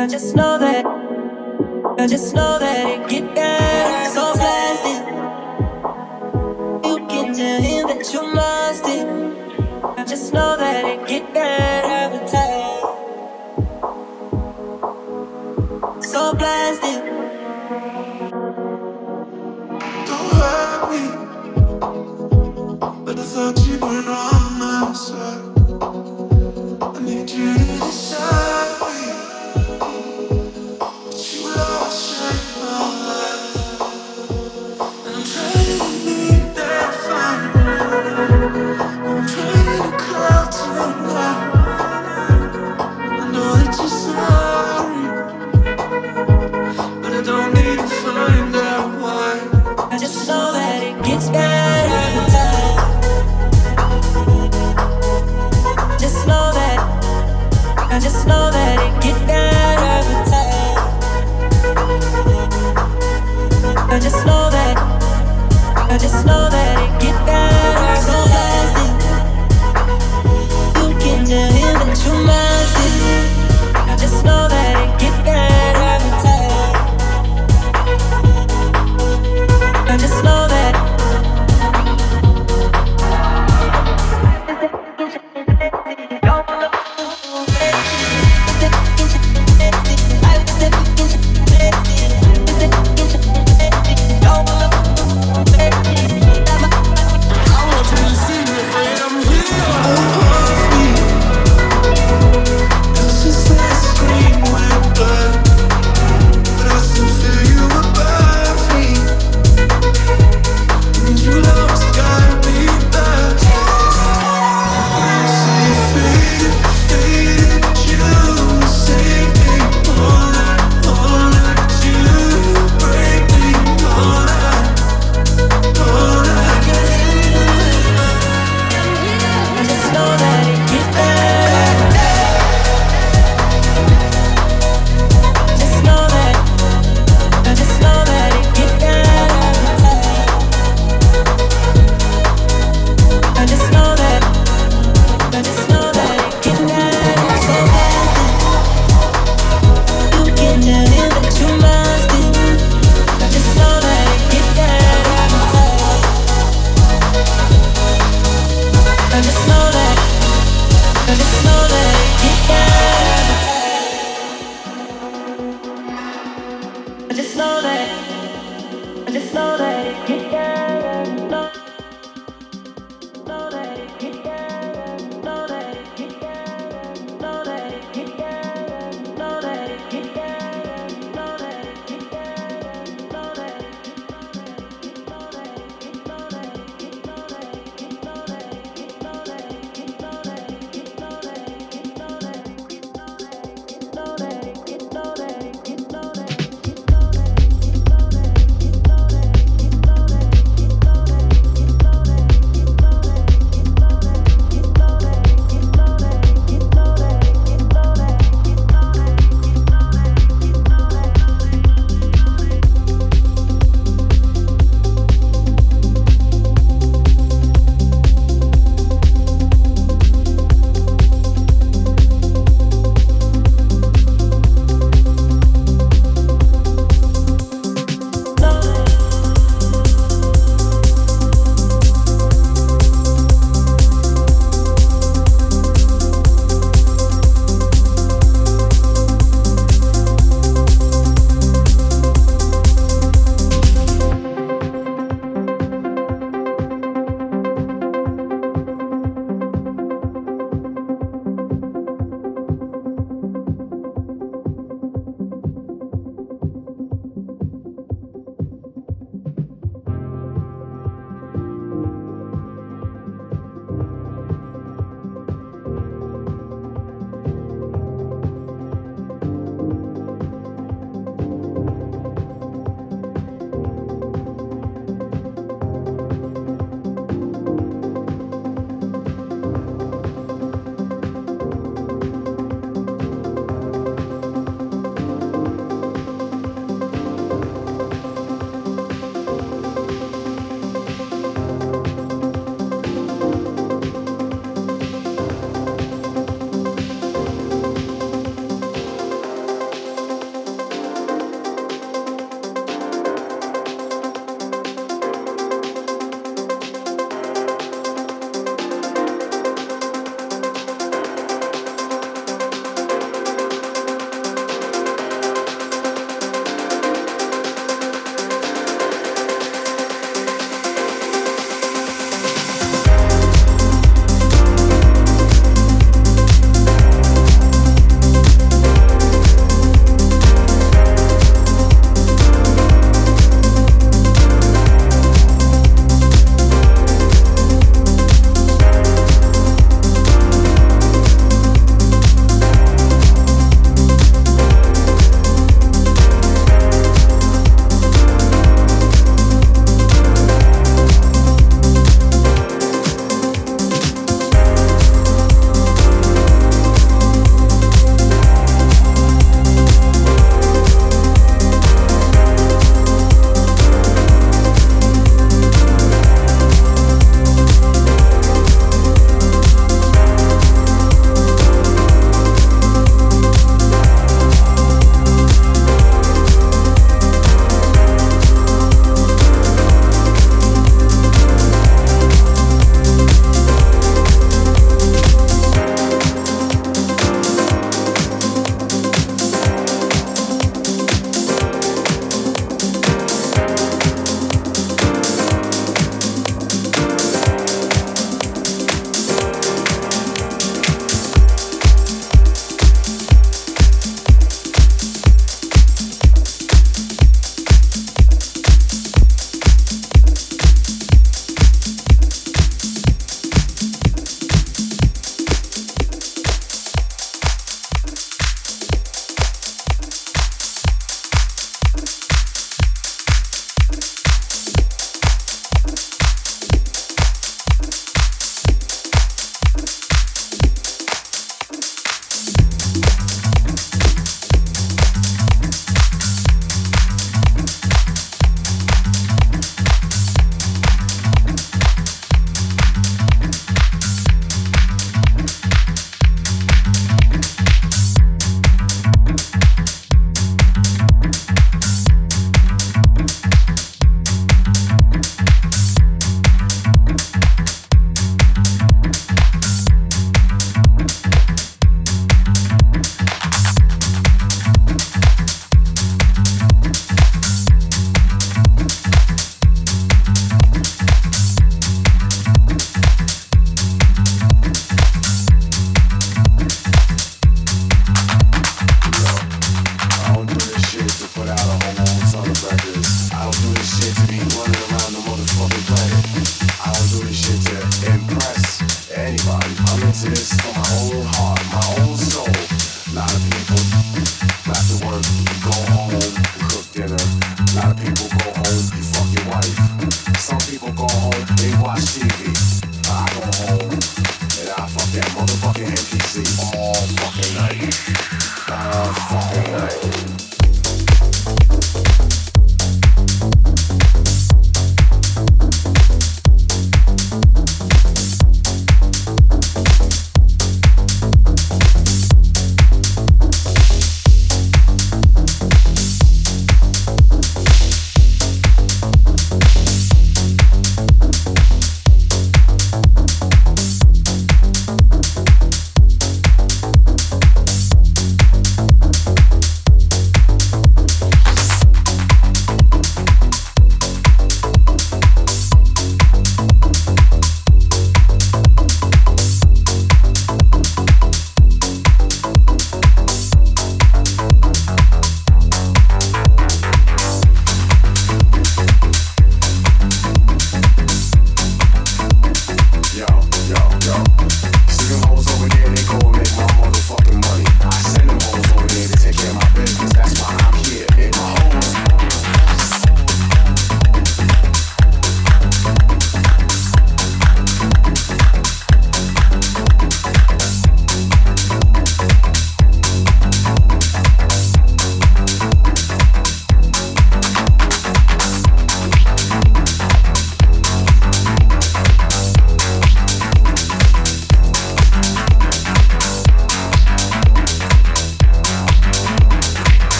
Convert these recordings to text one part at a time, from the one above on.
I just know that, I just know that it get better.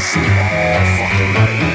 Fucking nightmare.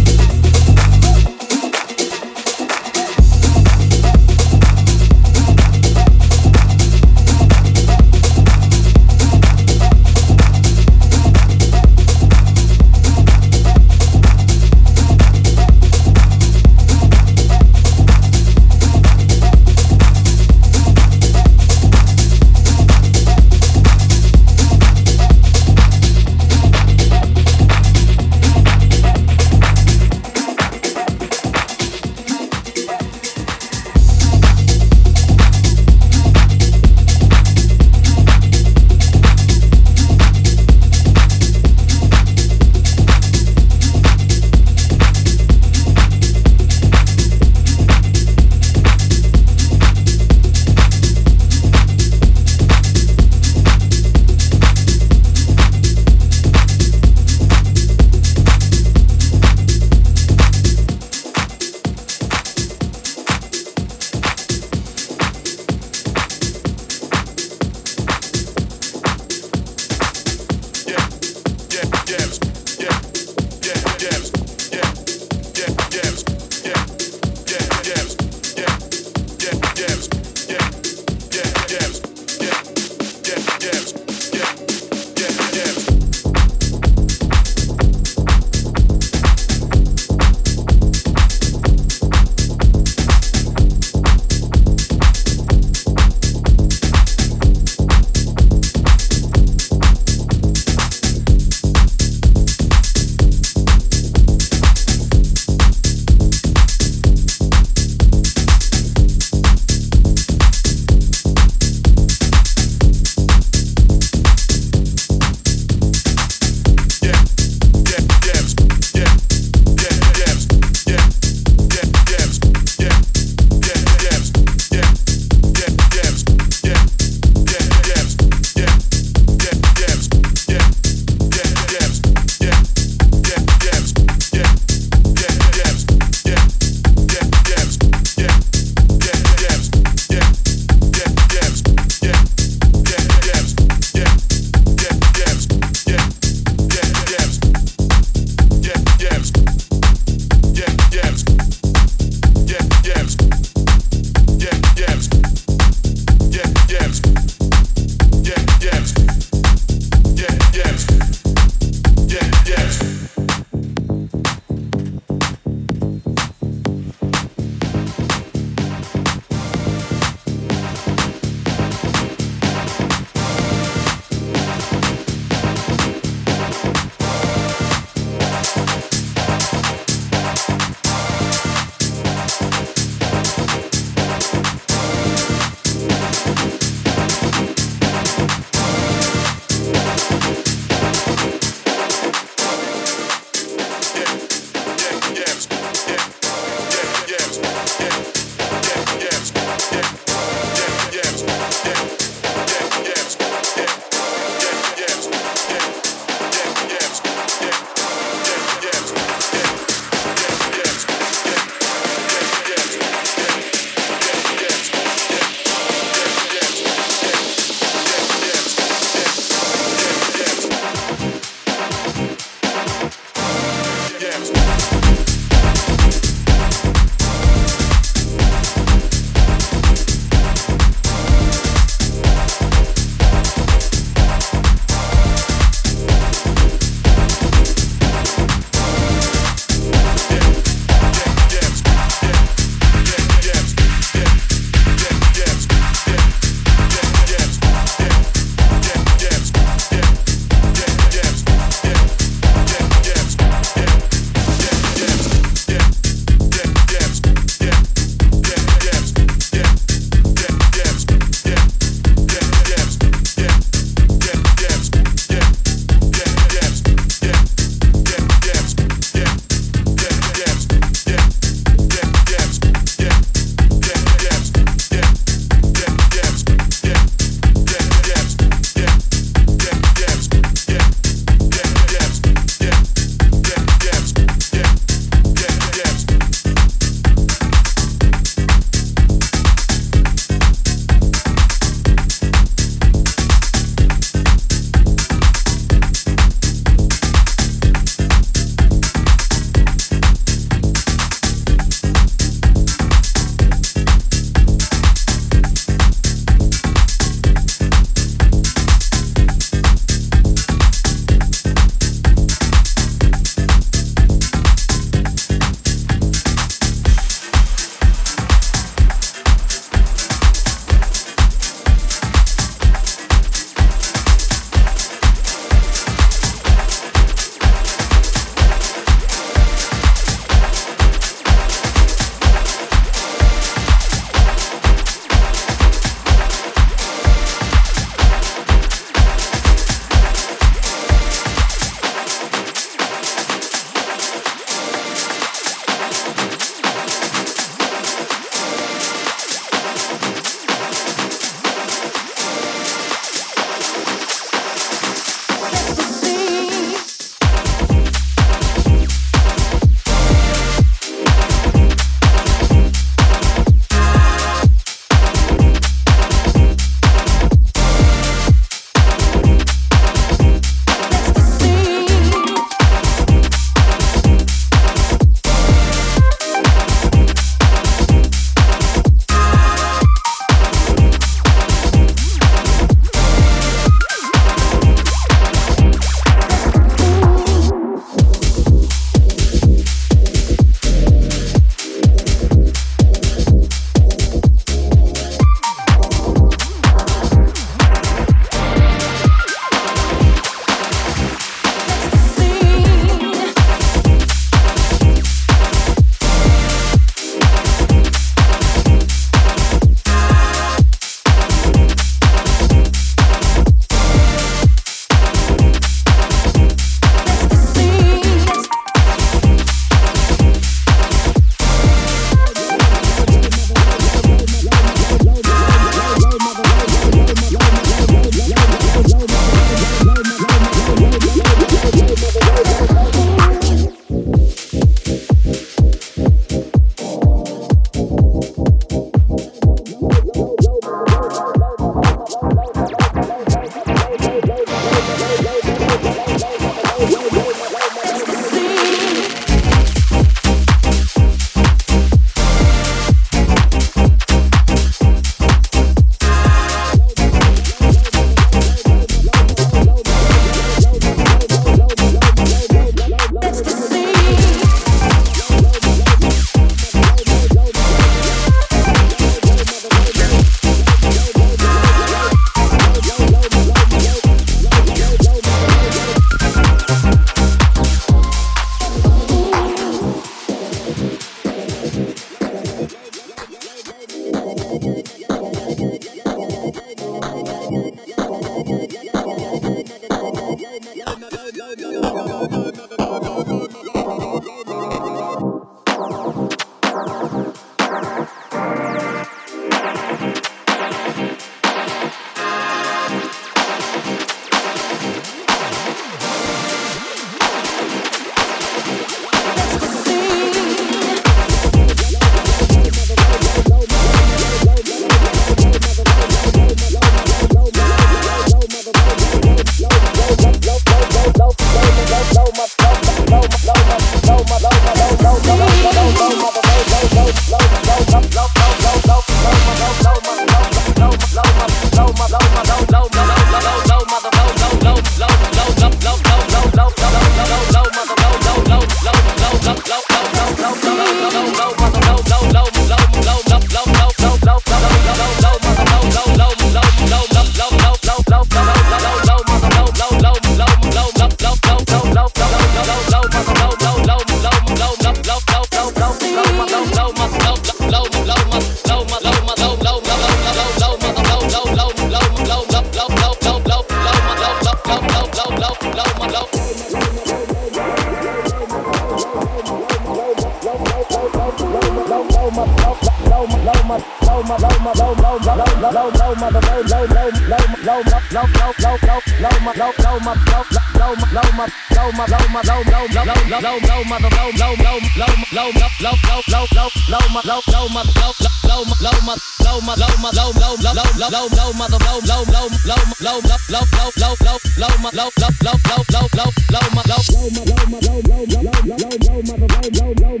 low, low, low, low, low, low, low, low, low, low, low, low, mother, low, low, low, low, low, low, low, low, low, low, low, my low, low, my low, low, my low, my low, my low, my low, low, low, low, low, low, mother, low, low, low, low, low, low, low, low, low, low, low, my low, low, my low, low, my low, my low, my low, my low, low, low, low, low, low, mother, low, low, low, low, low, low, low, low, low, low, low, my low, low, low, low, low, low, low, my low, low, my low, my low, low, low, low, low, mother, low, low, low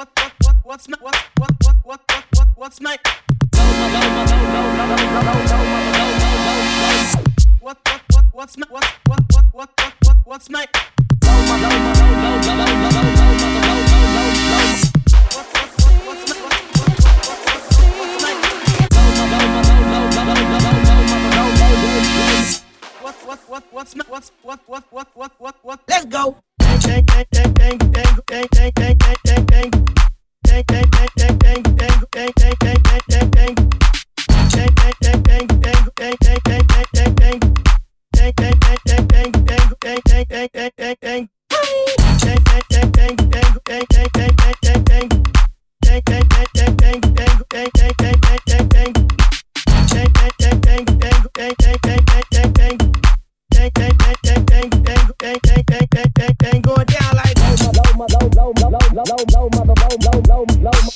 what what what what's my what what what what what what what's my what what what what's my what what what what what what what's my what what what's my what's what what what what what what let's go dang dang dang dang dang dang dang dang dang dang tem, tem, tem, tem, tem, tem, tem, tem.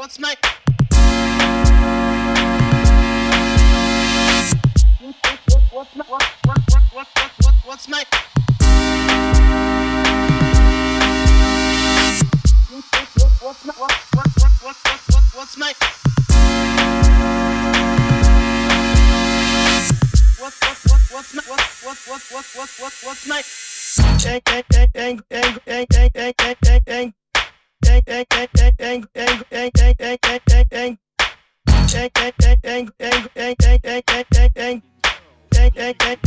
What's my. What's my. What, what, what, what, what, what, what's my. What's my. What, what, what, what, what, what, what's my. What, what, what, what's my. What, what, what, what, what, what, what's my. Dang, dang, dang, dang, dang, dang, dang, dang, dang. Thank you.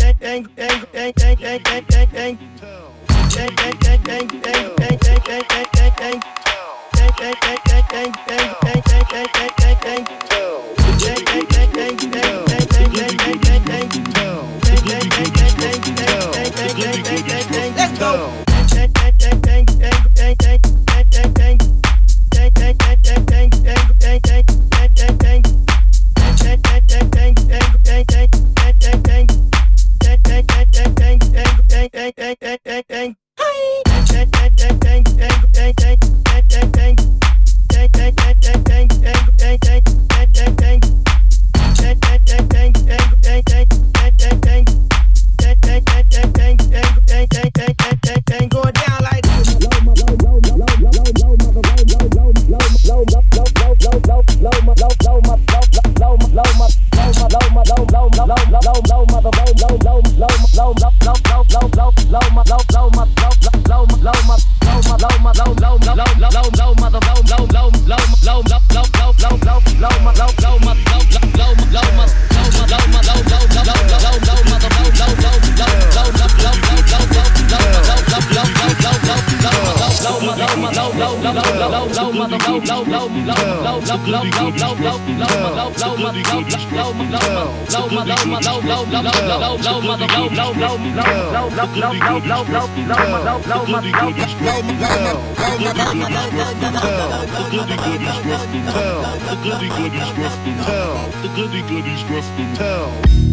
The goody goodies rough and tell. The goody goodies rough and tell.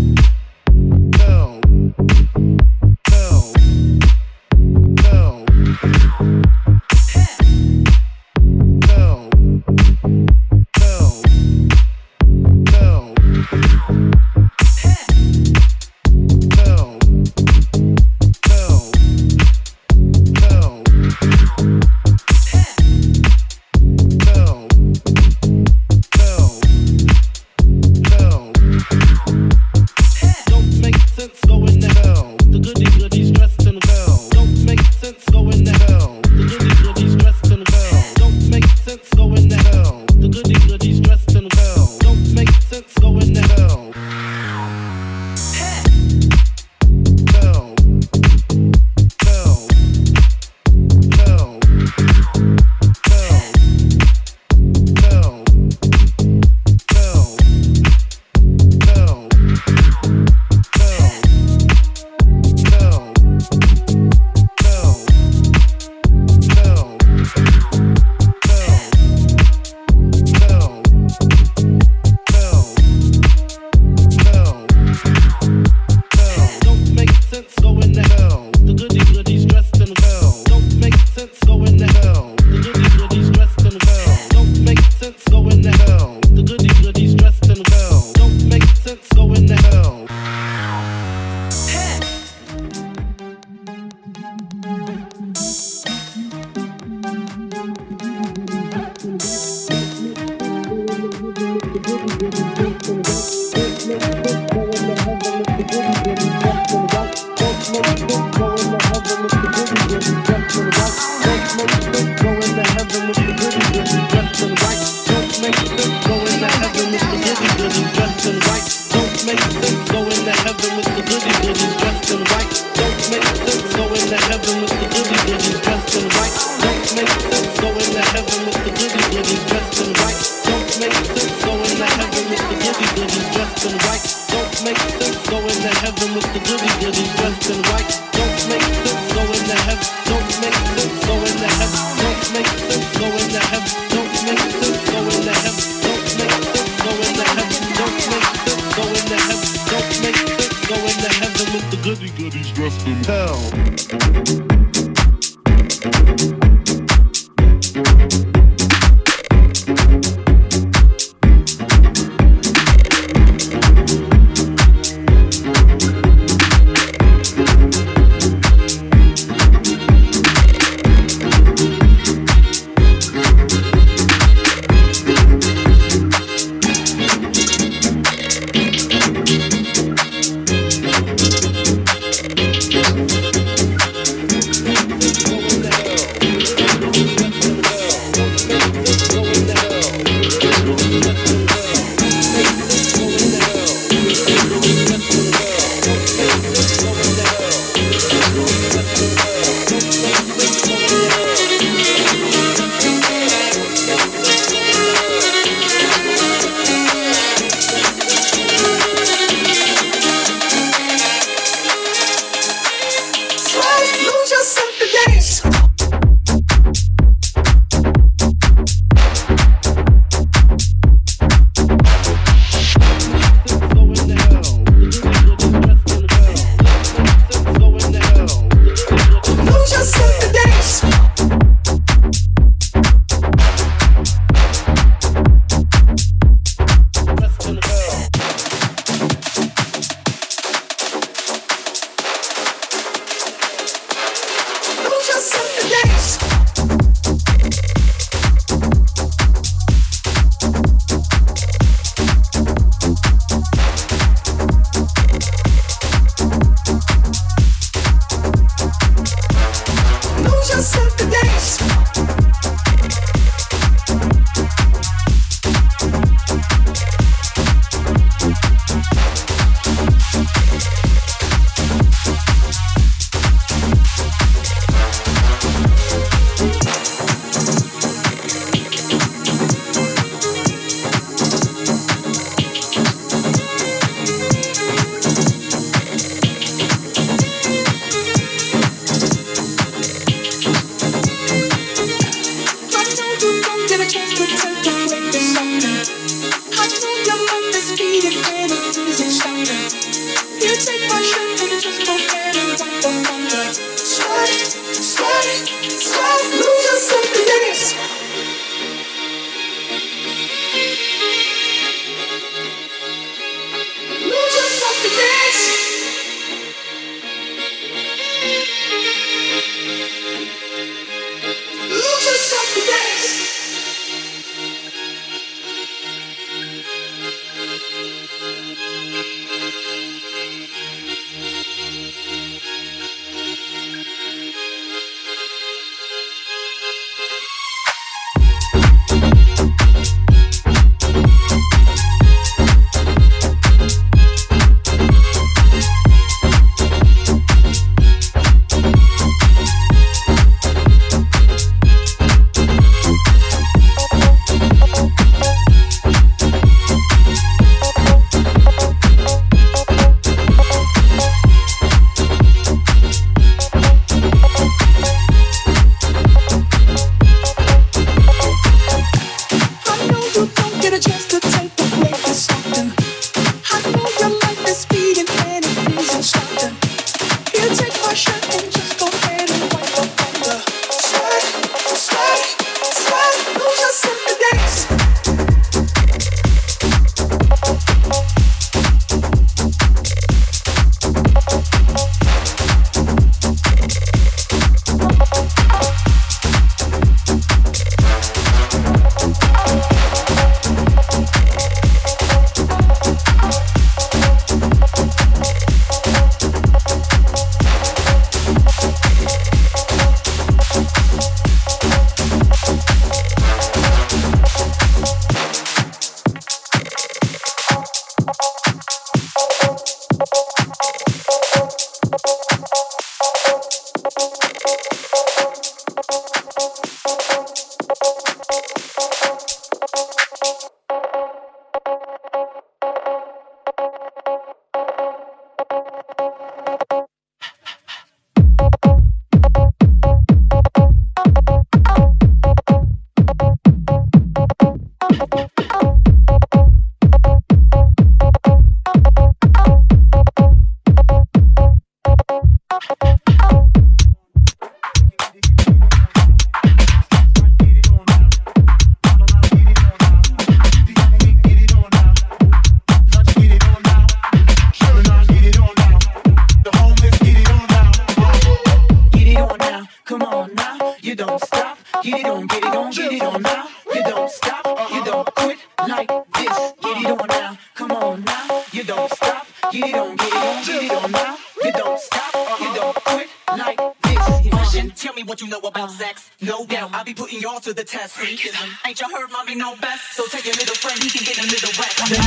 best. No doubt, I'll be putting y'all to the test. Freakism. Ain't y'all heard mommy know best? So take your little friend, he can get a little wet. I'm not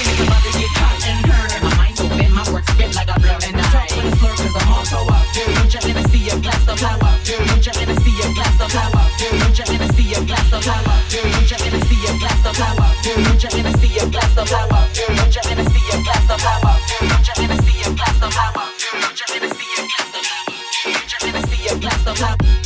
even about to get caught and hurt. My mind's open, my words spit like a blur. And I talk with a slur cause I'm on so I feel. Just gonna see a glass of flour. I'm just gonna see a glass of flour. I'm just gonna see a glass of flour. I'm just gonna see a glass of flour. I'm just gonna see a glass of flour. I'm just gonna see a glass of flour. I'm just gonna see a glass of flour. I'm just gonna see a glass of flour. I'm just gonna see a glass of flour.